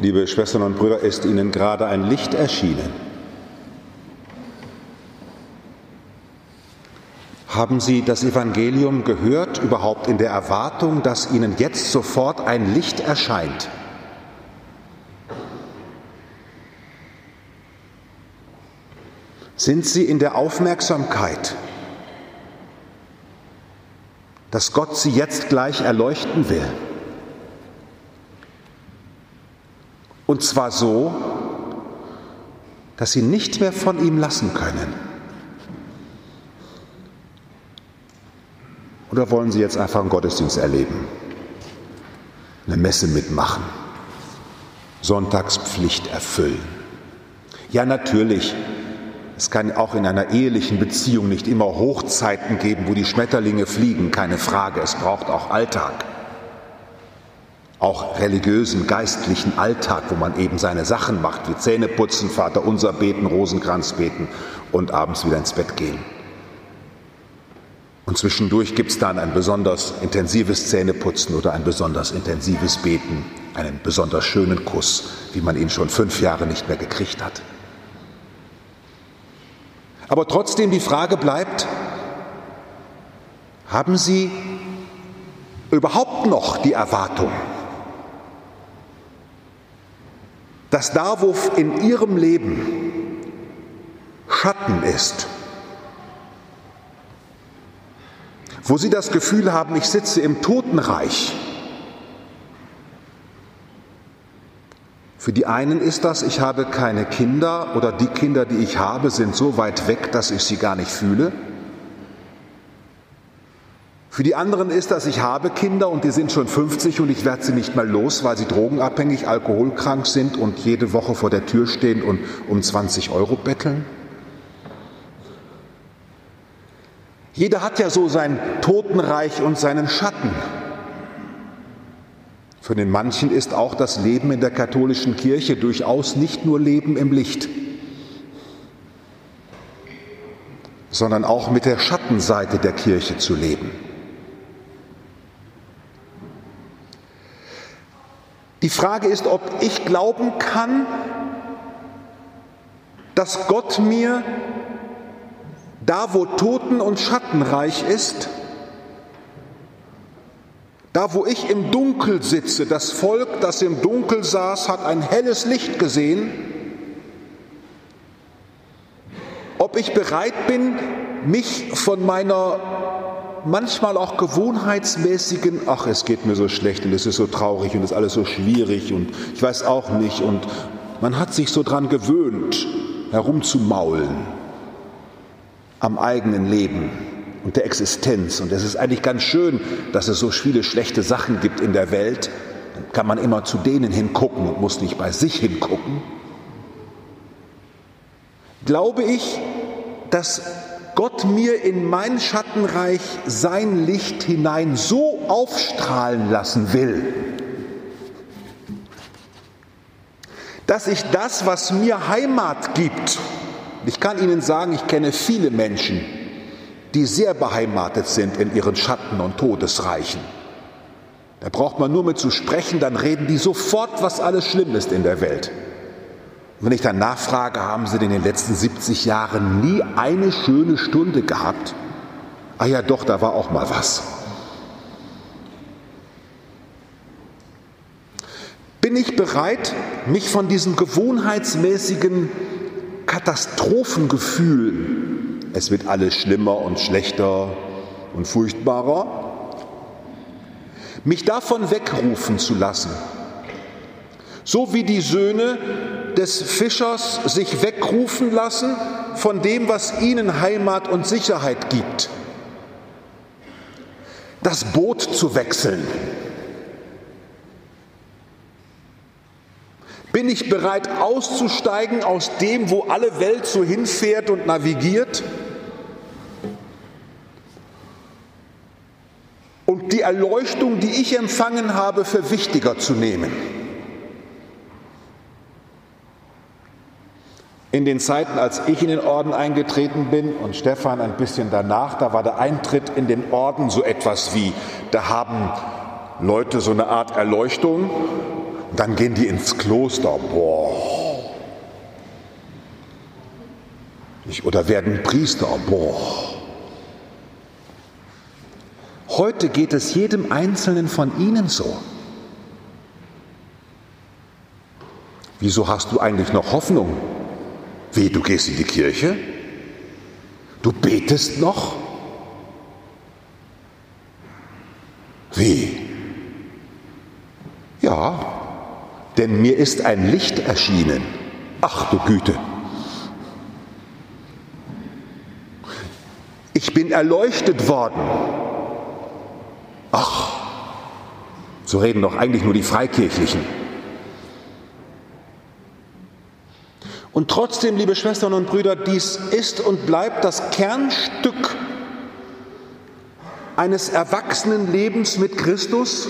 Liebe Schwestern und Brüder, ist Ihnen gerade ein Licht erschienen? Haben Sie das Evangelium gehört, überhaupt in der Erwartung, dass Ihnen jetzt sofort ein Licht erscheint? Sind Sie in der Aufmerksamkeit, dass Gott Sie jetzt gleich erleuchten will? Und zwar so, dass Sie nicht mehr von ihm lassen können. Oder wollen Sie jetzt einfach einen Gottesdienst erleben? Eine Messe mitmachen? Sonntagspflicht erfüllen? Ja, natürlich. Es kann auch in einer ehelichen Beziehung nicht immer Hochzeiten geben, wo die Schmetterlinge fliegen, keine Frage. Es braucht auch Alltag. Auch religiösen, geistlichen Alltag, wo man eben seine Sachen macht, wie Zähne putzen, Vater unser beten, Rosenkranz beten und abends wieder ins Bett gehen. Und zwischendurch gibt es dann ein besonders intensives Zähneputzen oder ein besonders intensives Beten, einen besonders schönen Kuss, wie man ihn schon fünf Jahre nicht mehr gekriegt hat. Aber trotzdem die Frage bleibt, haben Sie überhaupt noch die Erwartung, dass da, wo in Ihrem Leben Schatten ist, wo Sie das Gefühl haben, ich sitze im Totenreich. Für die einen ist das, ich habe keine Kinder oder die Kinder, die ich habe, sind so weit weg, dass ich sie gar nicht fühle. Für die anderen ist das, ich habe Kinder und die sind schon 50 und ich werde sie nicht mal los, weil sie drogenabhängig, alkoholkrank sind und jede Woche vor der Tür stehen und um 20 Euro betteln. Jeder hat ja so sein Totenreich und seinen Schatten. Für den manchen ist auch das Leben in der katholischen Kirche durchaus nicht nur Leben im Licht, sondern auch mit der Schattenseite der Kirche zu leben. Die Frage ist, ob ich glauben kann, dass Gott mir da, wo Toten und Schattenreich ist, da, wo ich im Dunkel sitze, das Volk, das im Dunkel saß, hat ein helles Licht gesehen, ob ich bereit bin, mich von meiner manchmal auch gewohnheitsmäßigen, ach, es geht mir so schlecht und es ist so traurig und es ist alles so schwierig und ich weiß auch nicht und man hat sich so dran gewöhnt, herumzumaulen am eigenen Leben und der Existenz. Und es ist eigentlich ganz schön, dass es so viele schlechte Sachen gibt in der Welt. Dann kann man immer zu denen hingucken und muss nicht bei sich hingucken. Glaube ich, dass Gott mir in mein Schattenreich sein Licht hinein so aufstrahlen lassen will, dass ich das, was mir Heimat gibt, ich kann Ihnen sagen, ich kenne viele Menschen, die sehr beheimatet sind in ihren Schatten und Todesreichen. Da braucht man nur mit zu sprechen, dann reden die sofort, was alles schlimm ist in der Welt. Wenn ich dann nachfrage, haben sie in den letzten 70 Jahren nie eine schöne Stunde gehabt? Ah ja, doch, da war auch mal was. Bin ich bereit, mich von diesem gewohnheitsmäßigen Katastrophengefühl, es wird alles schlimmer und schlechter und furchtbarer, mich davon wegrufen zu lassen. So wie die Söhne des Fischers sich wegrufen lassen von dem, was ihnen Heimat und Sicherheit gibt. Das Boot zu wechseln, Bin ich bereit auszusteigen aus dem, wo alle Welt so hinfährt und navigiert? Und die Erleuchtung, die ich empfangen habe, für wichtiger zu nehmen. In den Zeiten, als ich in den Orden eingetreten bin und Stefan ein bisschen danach, da war der Eintritt in den Orden so etwas wie, da haben Leute so eine Art Erleuchtung Dann gehen die ins Kloster. Boah. Oder werden Priester. Boah. Heute geht es jedem Einzelnen von Ihnen so. Wieso hast du eigentlich noch Hoffnung? Wie, du gehst in die Kirche? Du betest noch? Wie? Ja, denn mir ist ein Licht erschienen. Ach du Güte. Ich bin erleuchtet worden. Ach, so reden doch eigentlich nur die Freikirchlichen. Und trotzdem, liebe Schwestern und Brüder, dies ist und bleibt das Kernstück eines erwachsenen Lebens mit Christus,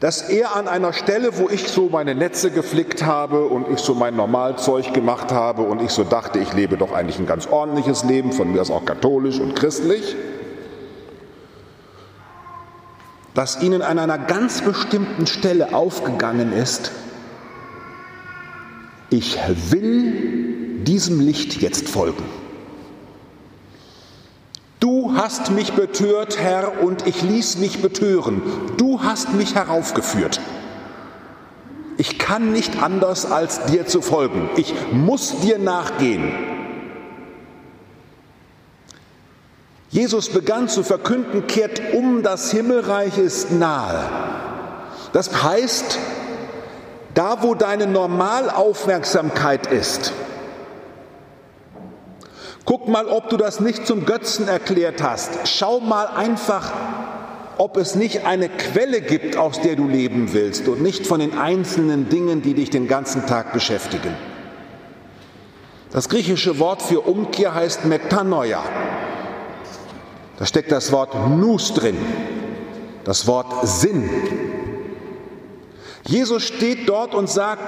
dass er an einer Stelle, wo ich so meine Netze geflickt habe und ich so mein Normalzeug gemacht habe und ich so dachte, ich lebe doch eigentlich ein ganz ordentliches Leben, von mir aus auch katholisch und christlich, dass ihnen an einer ganz bestimmten Stelle aufgegangen ist, ich will diesem Licht jetzt folgen. Du hast mich betört, Herr, und ich ließ mich betören. Du hast mich heraufgeführt. Ich kann nicht anders, als dir zu folgen. Ich muss dir nachgehen. Jesus begann zu verkünden, kehrt um, das Himmelreich ist nahe. Das heißt, da wo deine Normalaufmerksamkeit ist, guck mal, ob du das nicht zum Götzen erklärt hast. Schau mal einfach, ob es nicht eine Quelle gibt, aus der du leben willst und nicht von den einzelnen Dingen, die dich den ganzen Tag beschäftigen. Das griechische Wort für Umkehr heißt Metanoia. Da steckt das Wort Nus drin, das Wort Sinn. Jesus steht dort und sagt,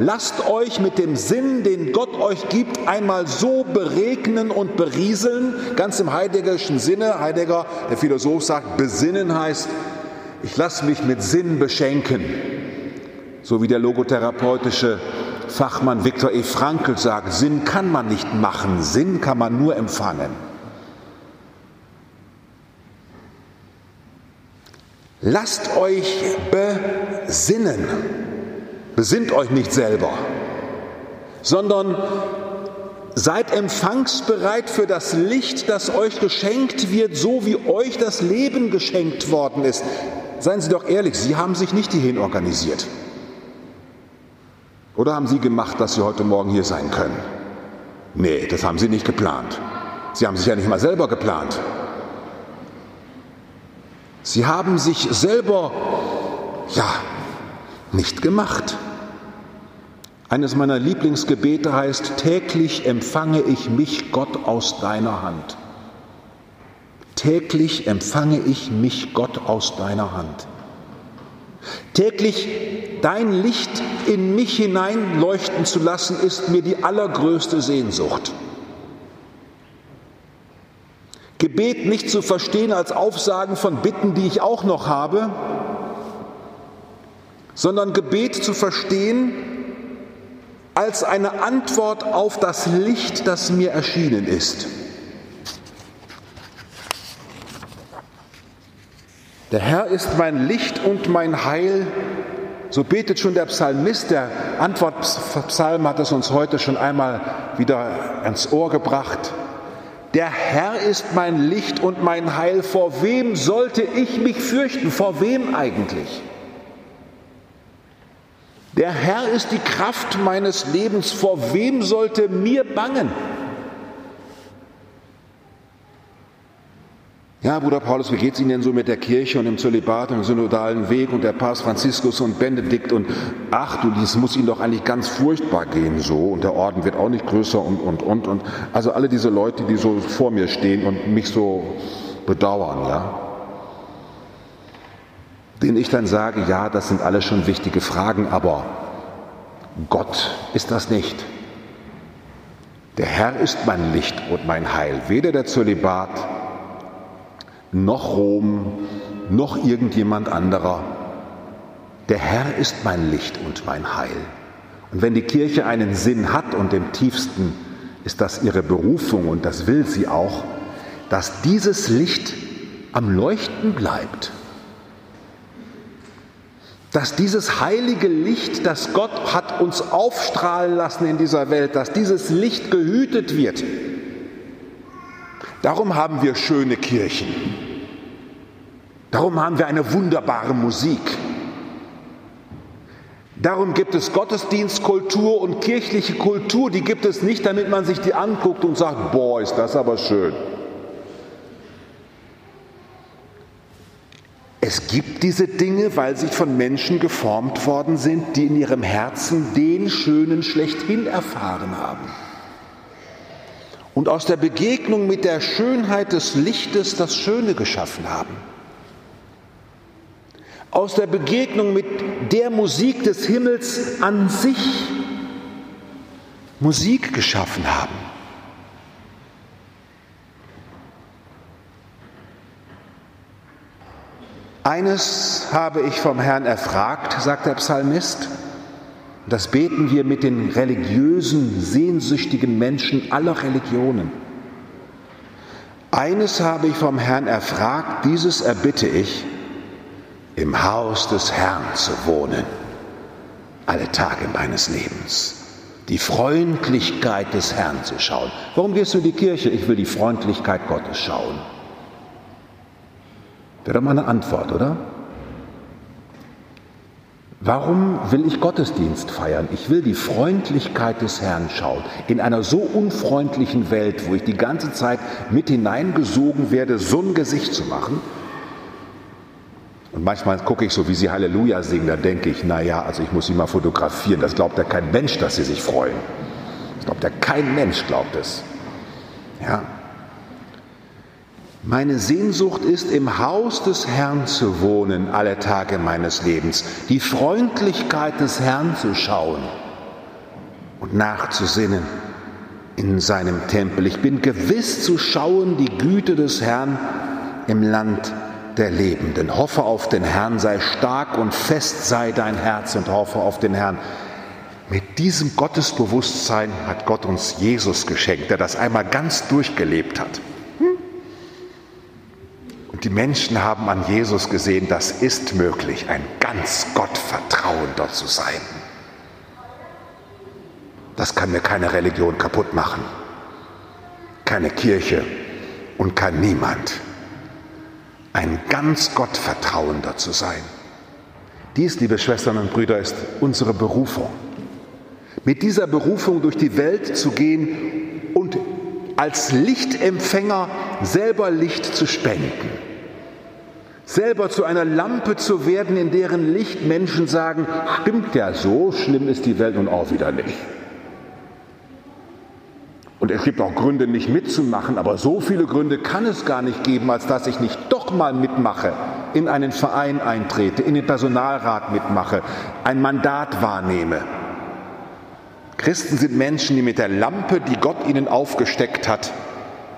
lasst euch mit dem Sinn, den Gott euch gibt, einmal so beregnen und berieseln, ganz im heideggerischen Sinne. Heidegger, der Philosoph, sagt, besinnen heißt, ich lasse mich mit Sinn beschenken. So wie der logotherapeutische Fachmann Viktor E. Frankl sagt, Sinn kann man nicht machen, Sinn kann man nur empfangen. Lasst euch besinnen. Besinnt euch nicht selber, sondern seid empfangsbereit für das Licht, das euch geschenkt wird, so wie euch das Leben geschenkt worden ist. Seien Sie doch ehrlich, Sie haben sich nicht hierhin organisiert. Oder haben Sie gemacht, dass Sie heute Morgen hier sein können? Nee, das haben Sie nicht geplant. Sie haben sich ja nicht mal selber geplant. Sie haben sich selber, ja, nicht gemacht. Eines meiner Lieblingsgebete heißt, täglich empfange ich mich Gott aus deiner Hand. Täglich empfange ich mich Gott aus deiner Hand. Täglich dein Licht in mich hineinleuchten zu lassen, ist mir die allergrößte Sehnsucht. Gebet nicht zu verstehen als Aufsagen von Bitten, die ich auch noch habe, sondern Gebet zu verstehen als eine Antwort auf das Licht, das mir erschienen ist. Der Herr ist mein Licht und mein Heil. So betet schon der Psalmist. Der Antwortpsalm hat es uns heute schon einmal wieder ans Ohr gebracht. Der Herr ist mein Licht und mein Heil. Vor wem sollte ich mich fürchten? Vor wem eigentlich? Der Herr ist die Kraft meines Lebens. Vor wem sollte mir bangen? Ja, Bruder Paulus, wie geht es Ihnen denn so mit der Kirche und dem Zölibat und dem synodalen Weg und der Papst Franziskus und Benedikt und ach du, das muss Ihnen doch eigentlich ganz furchtbar gehen so und der Orden wird auch nicht größer und, und, und, und. Also alle diese Leute, die so vor mir stehen und mich so bedauern, ja. Denen ich dann sage, ja, das sind alles schon wichtige Fragen, aber Gott ist das nicht. Der Herr ist mein Licht und mein Heil, weder der Zölibat, noch Rom, noch irgendjemand anderer. Der Herr ist mein Licht und mein Heil. Und wenn die Kirche einen Sinn hat und im tiefsten ist das ihre Berufung und das will sie auch, dass dieses Licht am Leuchten bleibt. Dass dieses heilige Licht, das Gott hat uns aufstrahlen lassen in dieser Welt, dass dieses Licht gehütet wird. Darum haben wir schöne Kirchen. Darum haben wir eine wunderbare Musik. Darum gibt es Gottesdienstkultur und kirchliche Kultur, die gibt es nicht, damit man sich die anguckt und sagt, boah, ist das aber schön. Es gibt diese Dinge, weil sie von Menschen geformt worden sind, die in ihrem Herzen den Schönen schlechthin erfahren haben. Und aus der Begegnung mit der Schönheit des Lichtes das Schöne geschaffen haben aus der Begegnung mit der Musik des Himmels an sich Musik geschaffen haben. Eines habe ich vom Herrn erfragt, sagt der Psalmist, das beten wir mit den religiösen, sehnsüchtigen Menschen aller Religionen. Eines habe ich vom Herrn erfragt, dieses erbitte ich, im Haus des Herrn zu wohnen, alle Tage meines Lebens. Die Freundlichkeit des Herrn zu schauen. Warum gehst du in die Kirche? Ich will die Freundlichkeit Gottes schauen. Wäre doch mal eine Antwort, oder? Warum will ich Gottesdienst feiern? Ich will die Freundlichkeit des Herrn schauen. In einer so unfreundlichen Welt, wo ich die ganze Zeit mit hineingesogen werde, so ein Gesicht zu machen, und manchmal gucke ich so, wie sie Halleluja singen, da denke ich, naja, also ich muss sie mal fotografieren. Das glaubt ja kein Mensch, dass sie sich freuen. Das glaubt ja kein Mensch, glaubt es. Ja. Meine Sehnsucht ist, im Haus des Herrn zu wohnen, alle Tage meines Lebens, die Freundlichkeit des Herrn zu schauen und nachzusinnen in seinem Tempel. Ich bin gewiss zu schauen die Güte des Herrn im Land der Lebenden. Hoffe auf den Herrn, sei stark und fest sei dein Herz und hoffe auf den Herrn. Mit diesem Gottesbewusstsein hat Gott uns Jesus geschenkt, der das einmal ganz durchgelebt hat. Und die Menschen haben an Jesus gesehen, das ist möglich, ein ganz Gottvertrauender zu sein. Das kann mir keine Religion kaputt machen, keine Kirche und kein Niemand ein ganz Gottvertrauender zu sein. Dies, liebe Schwestern und Brüder, ist unsere Berufung. Mit dieser Berufung durch die Welt zu gehen und als Lichtempfänger selber Licht zu spenden. Selber zu einer Lampe zu werden, in deren Licht Menschen sagen, stimmt ja, so schlimm ist die Welt nun auch wieder nicht. Und es gibt auch Gründe, nicht mitzumachen, aber so viele Gründe kann es gar nicht geben, als dass ich nicht doch mal mitmache, in einen Verein eintrete, in den Personalrat mitmache, ein Mandat wahrnehme. Christen sind Menschen, die mit der Lampe, die Gott ihnen aufgesteckt hat,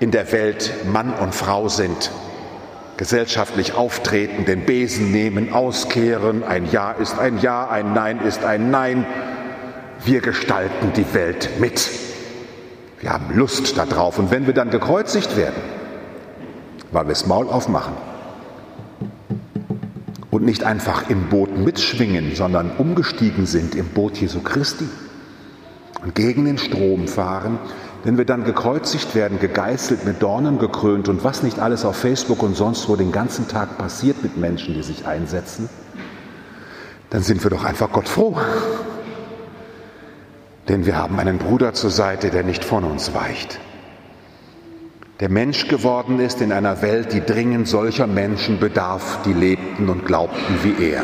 in der Welt Mann und Frau sind, gesellschaftlich auftreten, den Besen nehmen, auskehren, ein Ja ist ein Ja, ein Nein ist ein Nein. Wir gestalten die Welt mit. Wir haben Lust darauf. Und wenn wir dann gekreuzigt werden, weil wir das Maul aufmachen und nicht einfach im Boot mitschwingen, sondern umgestiegen sind im Boot Jesu Christi und gegen den Strom fahren, wenn wir dann gekreuzigt werden, gegeißelt, mit Dornen gekrönt und was nicht alles auf Facebook und sonst wo den ganzen Tag passiert mit Menschen, die sich einsetzen, dann sind wir doch einfach Gott froh. Denn wir haben einen Bruder zur Seite, der nicht von uns weicht. Der Mensch geworden ist in einer Welt, die dringend solcher Menschen bedarf, die lebten und glaubten wie er.